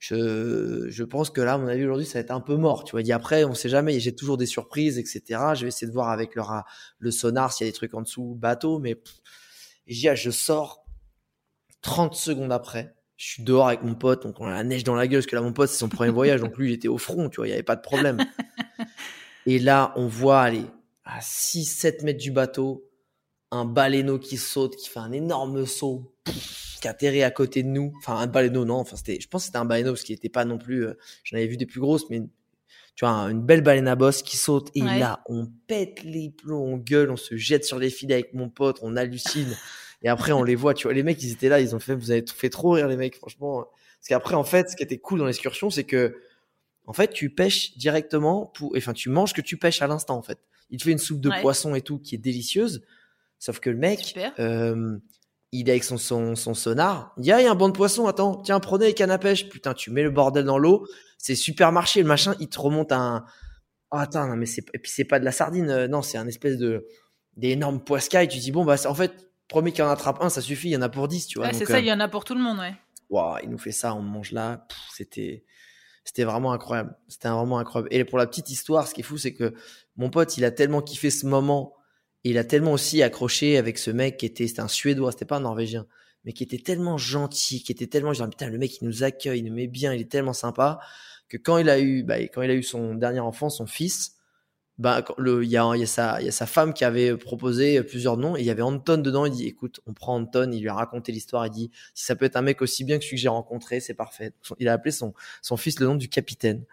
je, je pense que là, à mon avis, aujourd'hui, ça va être un peu mort. Tu vois, il dit, après, on sait jamais, j'ai toujours des surprises, etc. Je vais essayer de voir avec le sonar s'il y a des trucs en dessous, bateau, mais je dis, ah, je sors 30 secondes après. Je suis dehors avec mon pote, donc on a la neige dans la gueule, parce que là, mon pote, c'est son premier voyage, donc lui, il était au front, tu vois, il n'y avait pas de problème. Et là, on voit, aller à 6-7 mètres du bateau, un baleineau qui saute, qui fait un énorme saut, qui atterrit à côté de nous. Enfin, un baleineau, non. Enfin, c'était, je pense que c'était un baleineau parce qu'il n'était pas non plus. Euh, j'en avais vu des plus grosses, mais tu vois, une belle baleine à bosse qui saute. Et là, on pète les plombs, on gueule, on se jette sur les filets avec mon pote, on hallucine. et après, on les voit. Tu vois, les mecs, ils étaient là, ils ont fait, vous avez fait trop rire, les mecs, franchement. Parce qu'après, en fait, ce qui était cool dans l'excursion, c'est que, en fait, tu pêches directement pour, enfin, tu manges que tu pêches à l'instant, en fait. Il te fait une soupe de poisson et tout qui est délicieuse. Sauf que le mec, euh, il est avec son, son, son sonar. Il dit, ah, il y a un banc de poisson, attends, tiens, prenez les cannes à pêche. Putain, tu mets le bordel dans l'eau. C'est supermarché, le machin, il te remonte un, oh, attends, non, mais c'est, et puis c'est pas de la sardine, euh, non, c'est un espèce de, d'énorme poiscaille. Tu dis, bon, bah, en fait, premier qu'il en attrape un, ça suffit, il y en a pour 10, tu vois. Ouais, c'est ça, euh, il y en a pour tout le monde, ouais. Waouh, il nous fait ça, on mange là. C'était, c'était vraiment incroyable. C'était vraiment incroyable. Et pour la petite histoire, ce qui est fou, c'est que mon pote, il a tellement kiffé ce moment il a tellement aussi accroché avec ce mec qui était, c'était un Suédois, c'était pas un Norvégien, mais qui était tellement gentil, qui était tellement, genre, putain, le mec, il nous accueille, il nous met bien, il est tellement sympa, que quand il a eu, bah, quand il a eu son dernier enfant, son fils, bah, le, il y a, y a sa, y a sa femme qui avait proposé plusieurs noms, et il y avait Anton dedans, il dit, écoute, on prend Anton, il lui a raconté l'histoire, il dit, si ça peut être un mec aussi bien que celui que j'ai rencontré, c'est parfait. Il a appelé son, son fils le nom du capitaine.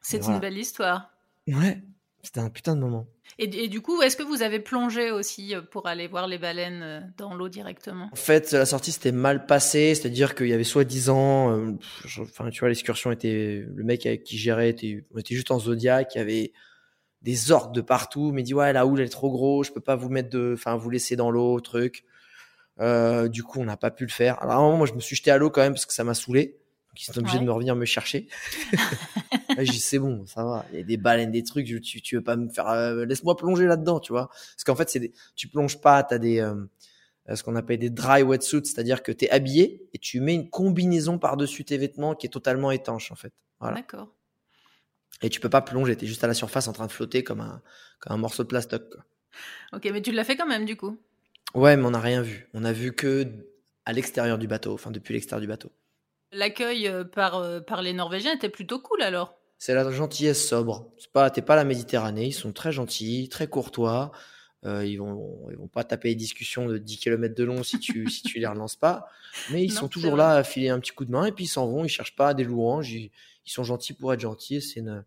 C'est une belle histoire. Ouais, c'était un putain de moment. Et, du coup, est-ce que vous avez plongé aussi euh, pour aller voir les baleines euh, dans l'eau directement? En fait, la sortie s'était mal passée, c'est-à-dire qu'il y avait soi-disant, euh, enfin, tu vois, l'excursion était, le mec avec qui gérait était, on était juste en Zodiac, il y avait des orques de partout, mais dit ouais, la houle elle est trop gros, je peux pas vous mettre de, enfin, vous laisser dans l'eau, truc. du coup, on n'a pas pu le faire. Alors à un moment, moi, je me suis jeté à l'eau quand même parce que ça m'a saoulé. Donc ils sont obligés de me revenir me chercher. j'ai dit c'est bon, ça va. Il y a des baleines, des trucs. Tu, tu veux pas me faire, euh, laisse-moi plonger là-dedans, tu vois. Parce qu'en fait, c'est des... tu plonges pas, t'as des euh, euh, ce qu'on appelle des dry wetsuits, c'est-à-dire que tu es habillé et tu mets une combinaison par-dessus tes vêtements qui est totalement étanche en fait. Voilà. D'accord. Et tu peux pas plonger, tu es juste à la surface en train de flotter comme un, comme un morceau de plastoc. Quoi. Ok, mais tu l'as fait quand même du coup? Ouais, mais on n'a rien vu. On a vu que à l'extérieur du bateau, enfin depuis l'extérieur du bateau. L'accueil euh, par, euh, par les Norvégiens était plutôt cool alors? C'est la gentillesse sobre. C'est pas, t'es pas la Méditerranée, ils sont très gentils, très courtois. Euh, ils vont, ils vont pas taper des discussions de 10 km de long si tu, si tu les relances pas. Mais ils sont toujours là à filer un petit coup de main et puis ils s'en vont. Ils cherchent pas des louanges. Ils, sont gentils pour être gentils. C'est une,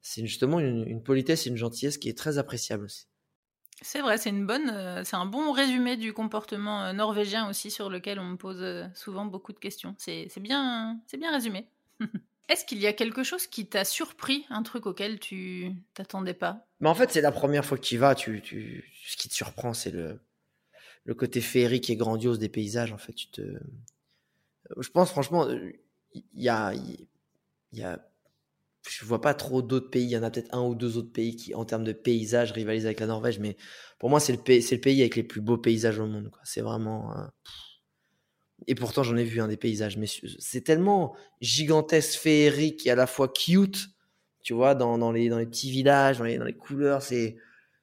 c'est justement une, une politesse et une gentillesse qui est très appréciable aussi. C'est vrai, c'est une bonne, euh, c'est un bon résumé du comportement euh, norvégien aussi sur lequel on me pose souvent beaucoup de questions. C'est bien, c'est bien résumé. Est-ce qu'il y a quelque chose qui t'a surpris, un truc auquel tu t'attendais pas? Mais en fait, c'est la première fois que tu y vas. Tu, ce qui te surprend, c'est le, le côté féerique et grandiose des paysages. En fait, tu te, je pense franchement, il y a, y a je vois pas trop d'autres pays. Il y en a peut-être un ou deux autres pays qui, en termes de paysages, rivalisent avec la Norvège. Mais pour moi, c'est le pays, le pays avec les plus beaux paysages au monde. C'est vraiment. Et pourtant, j'en ai vu un des paysages. Mais c'est tellement gigantesque, féerique et à la fois cute. Tu vois, dans, dans, les, dans les petits villages, dans les, dans les couleurs, c'est,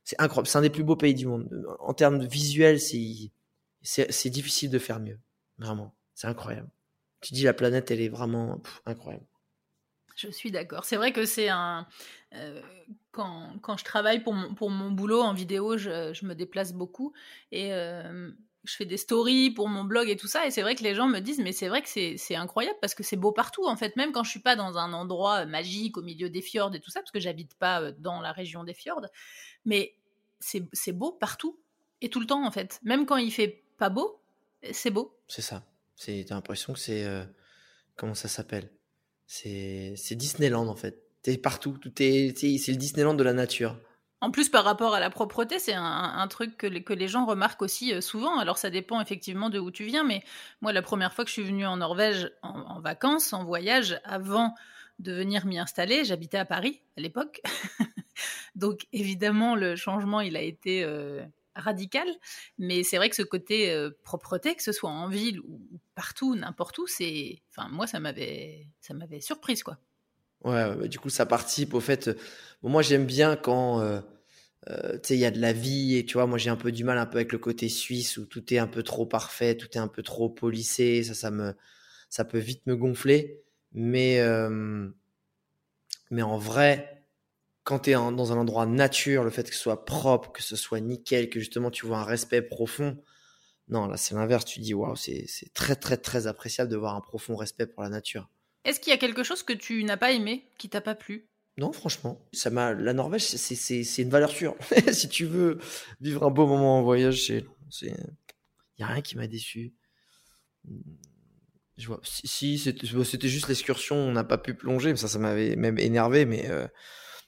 c'est incroyable. C'est un des plus beaux pays du monde. En termes de visuel, c'est, difficile de faire mieux. Vraiment. C'est incroyable. Tu dis la planète, elle est vraiment incroyable. Je suis d'accord. C'est vrai que c'est un. Euh, quand, quand, je travaille pour mon, pour mon boulot en vidéo, je, je me déplace beaucoup et euh, je fais des stories pour mon blog et tout ça. Et c'est vrai que les gens me disent, mais c'est vrai que c'est incroyable parce que c'est beau partout en fait. Même quand je suis pas dans un endroit magique au milieu des fjords et tout ça, parce que j'habite pas euh, dans la région des fjords, mais c'est beau partout et tout le temps en fait. Même quand il fait pas beau, c'est beau. C'est ça. C'est l'impression que c'est comment ça s'appelle? C'est Disneyland en fait. T'es partout, tout est, c'est le Disneyland de la nature. En plus, par rapport à la propreté, c'est un, truc que les, que les, gens remarquent aussi euh, souvent. Alors, ça dépend effectivement de où tu viens, mais moi, la première fois que je suis venue en Norvège en, vacances, en voyage, avant de venir m'y installer, j'habitais à Paris à l'époque. Donc, évidemment, le changement, il a été euh, radical. Mais c'est vrai que ce côté propreté, que ce soit en ville ou partout, n'importe où, c'est, enfin, moi, ça m'avait, ça m'avait surprise, quoi. Ouais, du coup, ça participe au fait. moi, j'aime bien quand, tu sais, il y a de la vie et tu vois, moi, j'ai un peu du mal un peu avec le côté suisse où tout est un peu trop parfait, tout est un peu trop polissé. Ça, ça me, ça peut vite me gonfler. Mais, mais en vrai, quand tu es dans un endroit nature, le fait que ce soit propre, que ce soit nickel, que justement tu vois un respect profond, non, là c'est l'inverse. Tu dis, waouh, c'est très très très appréciable de voir un profond respect pour la nature. Est-ce qu'il y a quelque chose que tu n'as pas aimé, qui t'a pas plu? Non, franchement, ça m'a. La Norvège, c'est une valeur sûre. si tu veux vivre un beau moment en voyage, c'est. Il y a rien qui m'a déçu. Je vois. Si, c'était juste l'excursion, on n'a pas pu plonger, ça, ça m'avait même énervé, mais euh,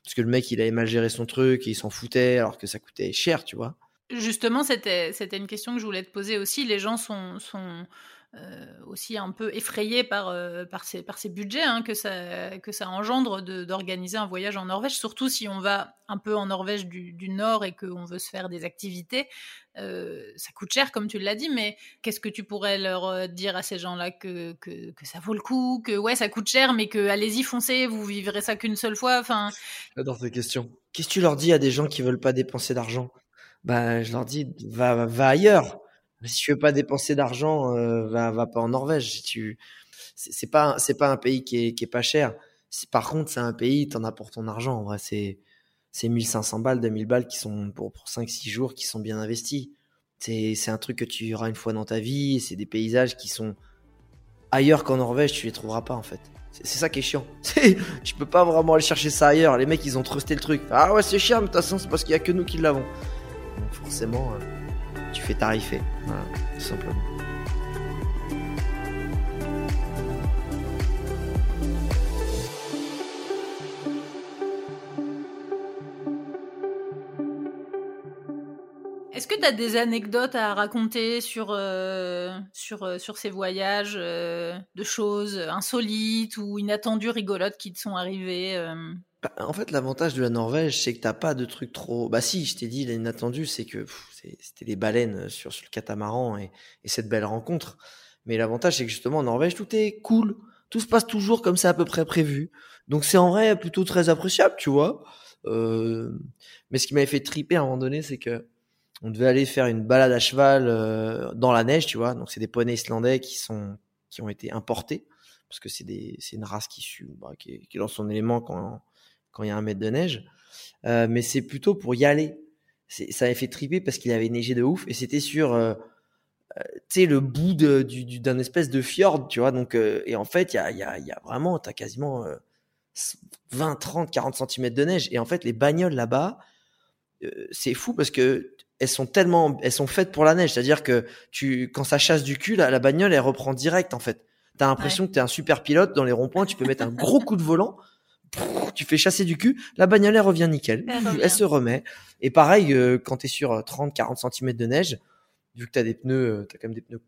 parce que le mec, il avait mal géré son truc, et il s'en foutait, alors que ça coûtait cher, tu vois. Justement, c'était c'était une question que je voulais te poser aussi. Les gens sont sont euh, aussi un peu effrayé par, euh, par, ces, budgets hein, que, ça, engendre d'organiser un voyage en Norvège, surtout si on va un peu en Norvège du, Nord et qu'on veut se faire des activités. Euh, ça coûte cher, comme tu l'as dit, mais qu'est-ce que tu pourrais leur dire à ces gens-là que, ça vaut le coup, que ouais, ça coûte cher, mais que allez-y, foncez, vous vivrez ça qu'une seule fois. Enfin. J'adore ces questions. Qu'est-ce que tu leur dis à des gens qui veulent pas dépenser d'argent? Bah, je leur dis, va ailleurs si tu veux pas dépenser d'argent, euh, va, pas en Norvège. Tu, c'est pas, un pays qui est, pas cher. Par contre, c'est un pays, t'en as pour ton argent. C'est, c'est 1500 balles, 2000 balles qui sont pour, pour 5-6 jours qui sont bien investis. C'est, un truc que tu auras une fois dans ta vie. C'est des paysages qui sont ailleurs qu'en Norvège, tu les trouveras pas en fait. C'est, ça qui est chiant. tu peux pas vraiment aller chercher ça ailleurs. Les mecs, ils ont trusté le truc. Ah ouais, c'est chiant, mais de toute façon, c'est parce qu'il y a que nous qui l'avons. Forcément. Euh, tu fais tarifer. Tout simplement. Est-ce que tu as des anecdotes à raconter sur, euh, euh, ces voyages, euh, de choses insolites ou inattendues, rigolotes qui te sont arrivées bah, en fait, l'avantage de la Norvège, c'est que t'as pas de trucs trop. Bah si, je t'ai dit l'inattendu, c'est que c'était les baleines euh, sur, sur le catamaran et, et, cette belle rencontre. Mais l'avantage, c'est que justement en Norvège, tout est cool, tout se passe toujours comme c'est à peu près prévu. Donc c'est en vrai plutôt très appréciable, tu vois. Euh... Mais ce qui m'avait fait triper à un moment donné, c'est que on devait aller faire une balade à cheval euh, dans la neige, tu vois. Donc c'est des poneys islandais qui sont qui ont été importés parce que c'est des c'est une race qui, bah, qui, qui est dans son élément quand quand il y a un mètre de neige. Euh, mais c'est plutôt pour y aller. Ça avait fait triper parce qu'il avait neigé de ouf et c'était sur, euh, euh tu sais, le bout d'un espèce de fjord, tu vois. Donc, euh, et en fait, il y a, y, a, y a vraiment, t'as quasiment 20, 30, 40 cm de neige. Et en fait, les bagnoles là-bas, c'est fou parce que elles sont tellement, elles sont faites pour la neige. C'est-à-dire que tu, quand ça chasse du cul, la, la bagnole, elle reprend direct, en fait. T'as l'impression que t'es un super pilote dans les ronds-points. Tu peux mettre un gros coup de volant tu fais chasser du cul, la bagnole elle revient nickel, elle, se remet. Et pareil, euh, quand tu es sur 30-40 euh, cm de neige, vu que tu as des pneus, euh, tu as quand même des pneus,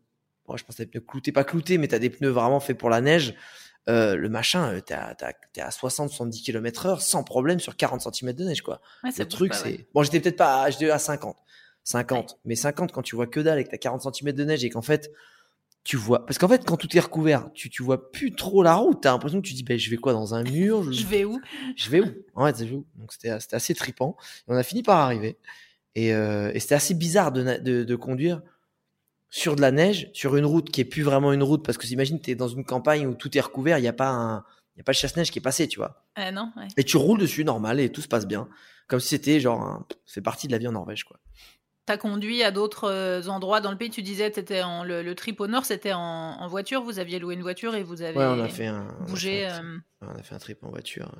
bon, je pense que des pneus cloutés, pas cloutés, mais tu as des pneus vraiment faits pour la neige, euh, le machin, t'es à, à 60-70 km heure sans problème sur 40 cm de neige, quoi. le truc, c'est... Bon, j'étais peut-être pas j'étais à 50. 50. Mais 50, quand tu vois que dalle et que t'as 40 cm de neige et qu'en fait, tu vois parce qu'en fait quand tout est recouvert tu tu vois plus trop la route. T'as l'impression que tu dis ben je vais quoi dans un mur? Je, vais où? je vais où? En fait je vais où donc c'était c'était assez tripant et on a fini par arriver. Et, euh, et c'était assez bizarre de, de, de conduire sur de la neige sur une route qui est plus vraiment une route. Parce que t'imagines t'es dans une campagne où tout est recouvert il y a pas un il y a pas de chasse-neige qui est passé tu vois. Euh, non ouais. et tu roules dessus normal et tout se passe bien. Comme si c'était genre c'est parti de la vie en Norvège quoi T'as conduit à d'autres euh, endroits dans le pays. Tu disais, étais en le, le, trip au nord, c'était en, voiture. Vous aviez loué une voiture et vous avez ouais, on a fait un, bougé. On a fait un, trip en voiture.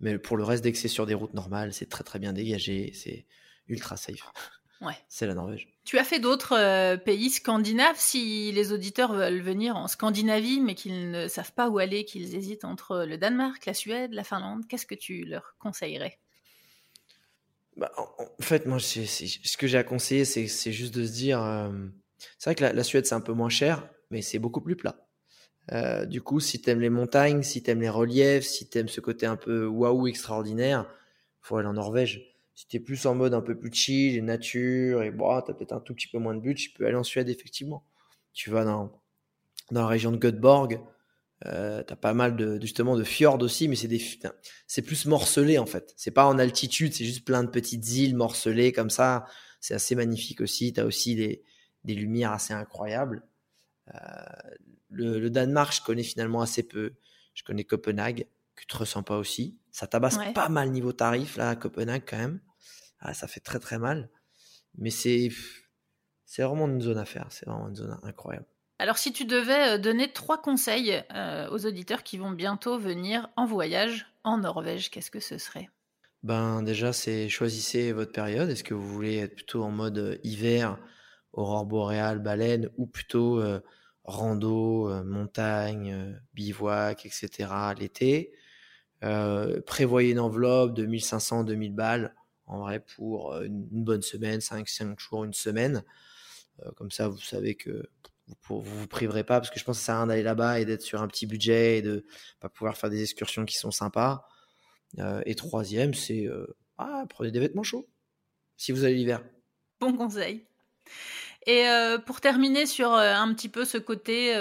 Mais pour le reste, dès que c'est sur des routes normales, c'est très très bien dégagé. C'est ultra safe. Ouais. C'est la Norvège. Tu as fait d'autres euh, pays scandinaves. Si les auditeurs veulent venir en Scandinavie, mais qu'ils ne savent pas où aller, qu'ils hésitent entre le Danemark, la Suède, la Finlande, qu'est-ce que tu leur conseillerais? Bah, en, fait, moi, ce que j'ai à conseiller, c'est juste de se dire. Euh, c'est vrai que la, Suède, c'est un peu moins cher, mais c'est beaucoup plus plat. Euh, du coup, si t'aimes les montagnes, si t'aimes les reliefs, si t'aimes ce côté un peu waouh extraordinaire, faut aller en Norvège. Si tu es plus en mode un peu plus chill et nature et bon, tu as peut-être un tout petit peu moins de but, tu peux aller en Suède effectivement. Tu vas dans, dans la région de Göteborg, euh, tu as pas mal de justement de fjords aussi, mais c'est des c'est plus morcelé en fait. C'est pas en altitude, c'est juste plein de petites îles morcelées comme ça. C'est assez magnifique aussi. Tu as aussi des, des lumières assez incroyables. Euh, le, Danemark, je connais finalement assez peu. Je connais Copenhague, que tu ressens pas aussi. Ça tabasse pas mal niveau tarif là à Copenhague quand même. Ah, ça fait très très mal. Mais c'est c'est vraiment une zone à faire. C'est vraiment une zone incroyable. Alors si tu devais euh, donner trois conseils euh, aux auditeurs qui vont bientôt venir en voyage en Norvège, qu'est-ce que ce serait? Ben déjà, c'est choisissez votre période. Est-ce que vous voulez être plutôt en mode euh, hiver, aurore boréale, baleine, ou plutôt rando, montagne, bivouac, etc. l'été? Prévoyez une enveloppe de 1500-2000 balles en vrai pour une, bonne semaine, 5-5 jours, une semaine. comme ça, vous savez que vous, vous vous priverez pas parce que je pense que ça sert à rien d'aller là-bas et d'être sur un petit budget et de pas pouvoir faire des excursions qui sont sympas. Euh, et troisième, c'est euh, ah, prenez des vêtements chauds si vous allez l'hiver. Bon conseil. Et euh, pour terminer sur un petit peu ce côté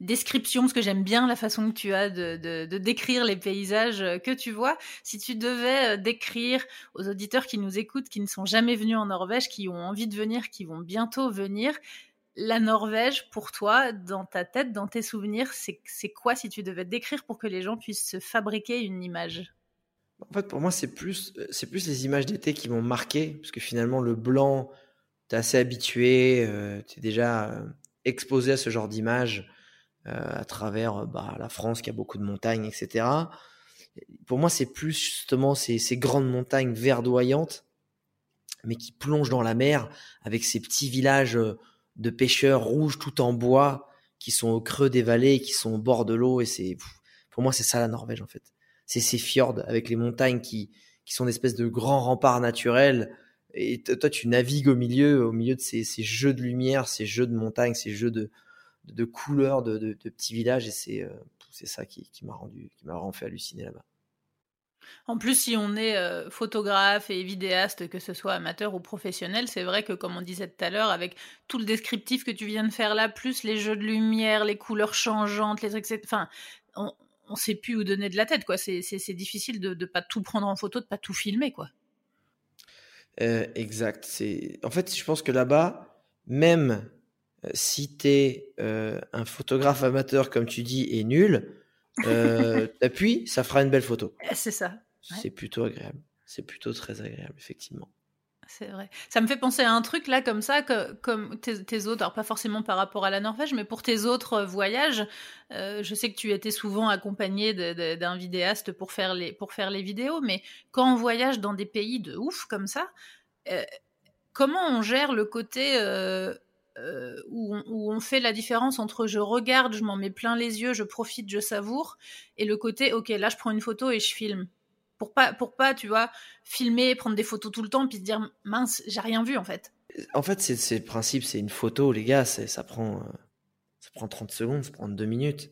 description, parce que j'aime bien la façon que tu as de, de, décrire les paysages que tu vois, si tu devais décrire aux auditeurs qui nous écoutent, qui ne sont jamais venus en Norvège, qui ont envie de venir, qui vont bientôt venir, la Norvège, pour toi, dans ta tête, dans tes souvenirs, c'est quoi si tu devais décrire pour que les gens puissent se fabriquer une image? En fait, pour moi, c'est plus, c'est plus les images d'été qui m'ont marqué, parce que finalement, le blanc, tu es assez habitué, euh, tu es déjà euh, exposé à ce genre d'images euh, à travers bah, la France qui a beaucoup de montagnes, etc. Pour moi, c'est plus justement ces grandes montagnes verdoyantes, mais qui plongent dans la mer avec ces petits villages de pêcheurs rouges tout en bois qui sont au creux des vallées, qui sont au bord de l'eau. Et c'est, pour moi, c'est ça la Norvège en fait. C'est ces fjords avec les montagnes qui, qui sont des espèces de grands remparts naturels. Et toi, tu navigues au milieu, au milieu de ces, ces jeux de lumière, ces jeux de montagnes, ces jeux de, de, couleurs, de, de, petits villages. Et c'est, euh, c'est ça qui, qui m'a rendu, qui m'a vraiment fait halluciner là-bas. En plus, si on est euh, photographe et vidéaste, que ce soit amateur ou professionnel, c'est vrai que, comme on disait tout à l'heure, avec tout le descriptif que tu viens de faire là, plus les jeux de lumière, les couleurs changeantes, les trucs, enfin, on, ne sait plus où donner de la tête, quoi. C'est difficile de ne pas tout prendre en photo, de pas tout filmer, quoi. Euh, exact. C'est en fait, je pense que là-bas, même euh, si tu es un photographe amateur, comme tu dis, et nul, euh, t'appuies, ça fera une belle photo. C'est ça. C'est plutôt agréable. C'est plutôt très agréable, effectivement. C'est vrai. Ça me fait penser à un truc là comme ça, que, comme tes, autres, alors pas forcément par rapport à la Norvège, mais pour tes autres euh, voyages, euh, je sais que tu étais souvent accompagné d'un vidéaste pour faire, les, pour faire les vidéos, mais quand on voyage dans des pays de ouf comme ça, euh, comment on gère le côté euh, où, on, fait la différence entre je regarde, je m'en mets plein les yeux, je profite, je savoure, et le côté ok là je prends une photo et je filme pour pas pour pas tu vois filmer, prendre des photos tout le temps puis se dire mince j'ai rien vu en fait. En fait c'est le principe, c'est une photo les gars, ça prend euh, ça prend 30 secondes, ça prend deux minutes.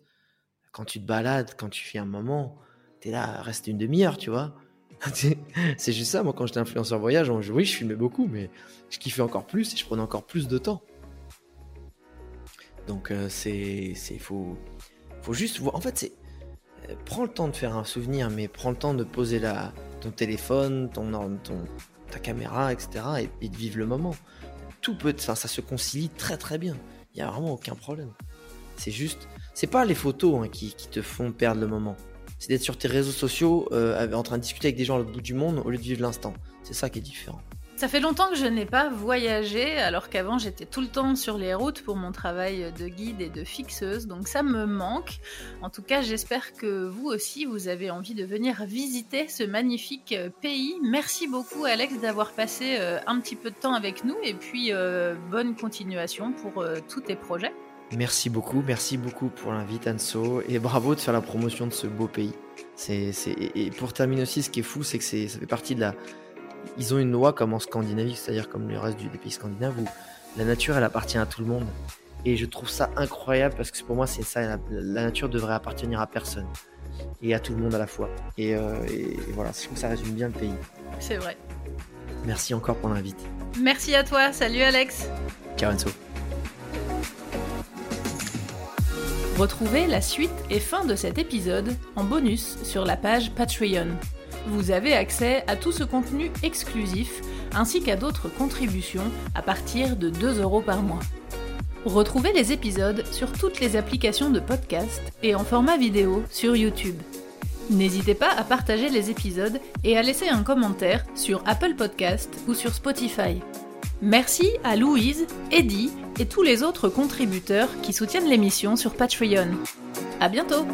Quand tu te balades, quand tu fais un moment, t'es là, reste une demi-heure, tu vois. c'est juste ça, moi quand j'étais influenceur voyage, oui je filmais beaucoup, mais je kiffais encore plus et je prenais encore plus de temps. Donc euh, c'est c'est faut juste voir. En fait c'est euh, prends le temps de faire un souvenir, mais prends le temps de poser ton téléphone, ton ton ta caméra, etc. et, de vivre le moment. Tout peut, ça, ça se concilie très très bien. Il y a vraiment aucun problème. C'est juste, c'est pas les photos hein, qui, qui, te font perdre le moment. C'est d'être sur tes réseaux sociaux euh, en train de discuter avec des gens à l'autre bout du monde au lieu de vivre l'instant. C'est ça qui est différent. Ça fait longtemps que je n'ai pas voyagé, alors qu'avant j'étais tout le temps sur les routes pour mon travail de guide et de fixeuse, donc ça me manque. En tout cas, j'espère que vous aussi, vous avez envie de venir visiter ce magnifique euh, pays. Merci beaucoup Alex d'avoir passé euh, un petit peu de temps avec nous et puis euh, bonne continuation pour tous tes projets. Merci beaucoup, merci beaucoup pour l'invite Anso et bravo de faire la promotion de ce beau pays. Et pour terminer aussi, ce qui est fou, c'est que ça fait partie de la ils ont une loi comme en Scandinavie, c'est-à-dire comme le reste des pays scandinaves, où la nature, elle appartient à tout le monde. Et je trouve ça incroyable parce que pour moi, c'est ça. La, nature devrait appartenir à personne et à tout le monde à la fois. Et, euh, et voilà, je trouve que ça résume bien le pays. C'est vrai. Merci encore pour l'invite. Merci à toi. Salut Alex. Ciao Enzo. Retrouvez la suite et fin de cet épisode en bonus sur la page Patreon. Vous avez accès à tout ce contenu exclusif ainsi qu'à d'autres contributions à partir de 2 euros par mois. Retrouvez les épisodes sur toutes les applications de podcast et en format vidéo sur YouTube. N'hésitez pas à partager les épisodes et à laisser un commentaire sur Apple Podcast ou sur Spotify. Merci à Louise, Eddie et tous les autres contributeurs qui soutiennent l'émission sur Patreon. À bientôt!